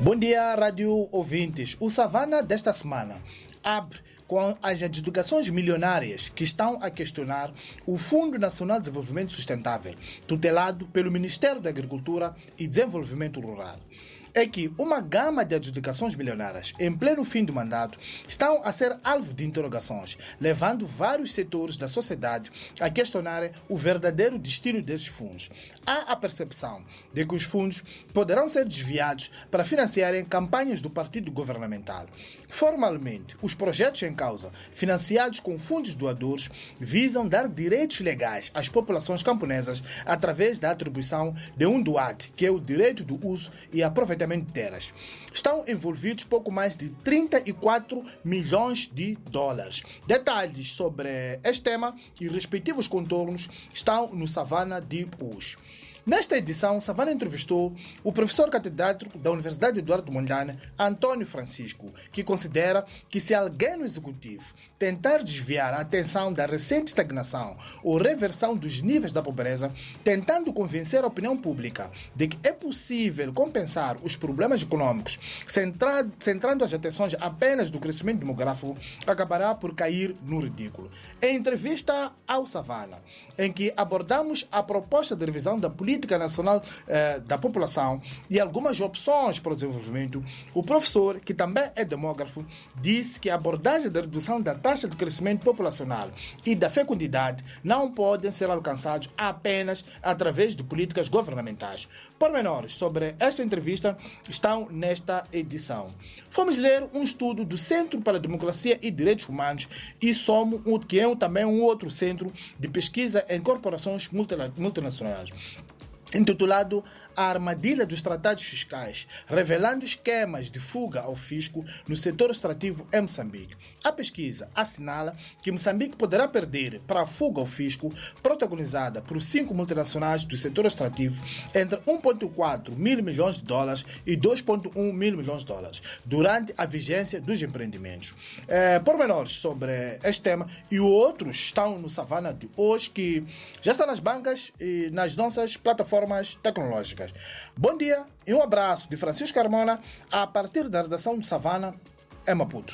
Bom dia, rádio ouvintes. O Savana desta semana abre com as adjudicações milionárias que estão a questionar o Fundo Nacional de Desenvolvimento Sustentável, tutelado pelo Ministério da Agricultura e Desenvolvimento Rural é que uma gama de adjudicações milionárias em pleno fim do mandato estão a ser alvo de interrogações, levando vários setores da sociedade a questionarem o verdadeiro destino desses fundos. Há a percepção de que os fundos poderão ser desviados para financiarem campanhas do partido governamental. Formalmente, os projetos em causa, financiados com fundos doadores, visam dar direitos legais às populações camponesas através da atribuição de um doate, que é o direito do uso e aproveitamento de terras. Estão envolvidos pouco mais de 34 milhões de dólares. Detalhes sobre este tema e respectivos contornos estão no Savana de hoje. Nesta edição, Savana entrevistou o professor catedrático da Universidade Eduardo Mondlane, Antônio Francisco, que considera que se alguém no executivo tentar desviar a atenção da recente estagnação ou reversão dos níveis da pobreza, tentando convencer a opinião pública de que é possível compensar os problemas econômicos, centrando as atenções apenas no crescimento demográfico, acabará por cair no ridículo. Em entrevista ao Savana, em que abordamos a proposta de revisão da política Política Nacional eh, da População e algumas opções para o desenvolvimento, o professor, que também é demógrafo, disse que a abordagem da redução da taxa de crescimento populacional e da fecundidade não podem ser alcançados apenas através de políticas governamentais. Pormenores sobre esta entrevista estão nesta edição. Fomos ler um estudo do Centro para a Democracia e Direitos Humanos e SOMO, que é também um outro centro de pesquisa em corporações multinacionais intitulado A Armadilha dos Tratados Fiscais, revelando esquemas de fuga ao fisco no setor extrativo em Moçambique. A pesquisa assinala que Moçambique poderá perder para a fuga ao fisco, protagonizada por cinco multinacionais do setor extrativo, entre 1,4 mil milhões de dólares e 2,1 mil milhões de dólares, durante a vigência dos empreendimentos. É, pormenores sobre este tema e outros estão no Savana de hoje, que já está nas bancas e nas nossas plataformas plataformas tecnológicas. Bom dia e um abraço de Francisco Carmona a partir da redação de Savana, em Maputo.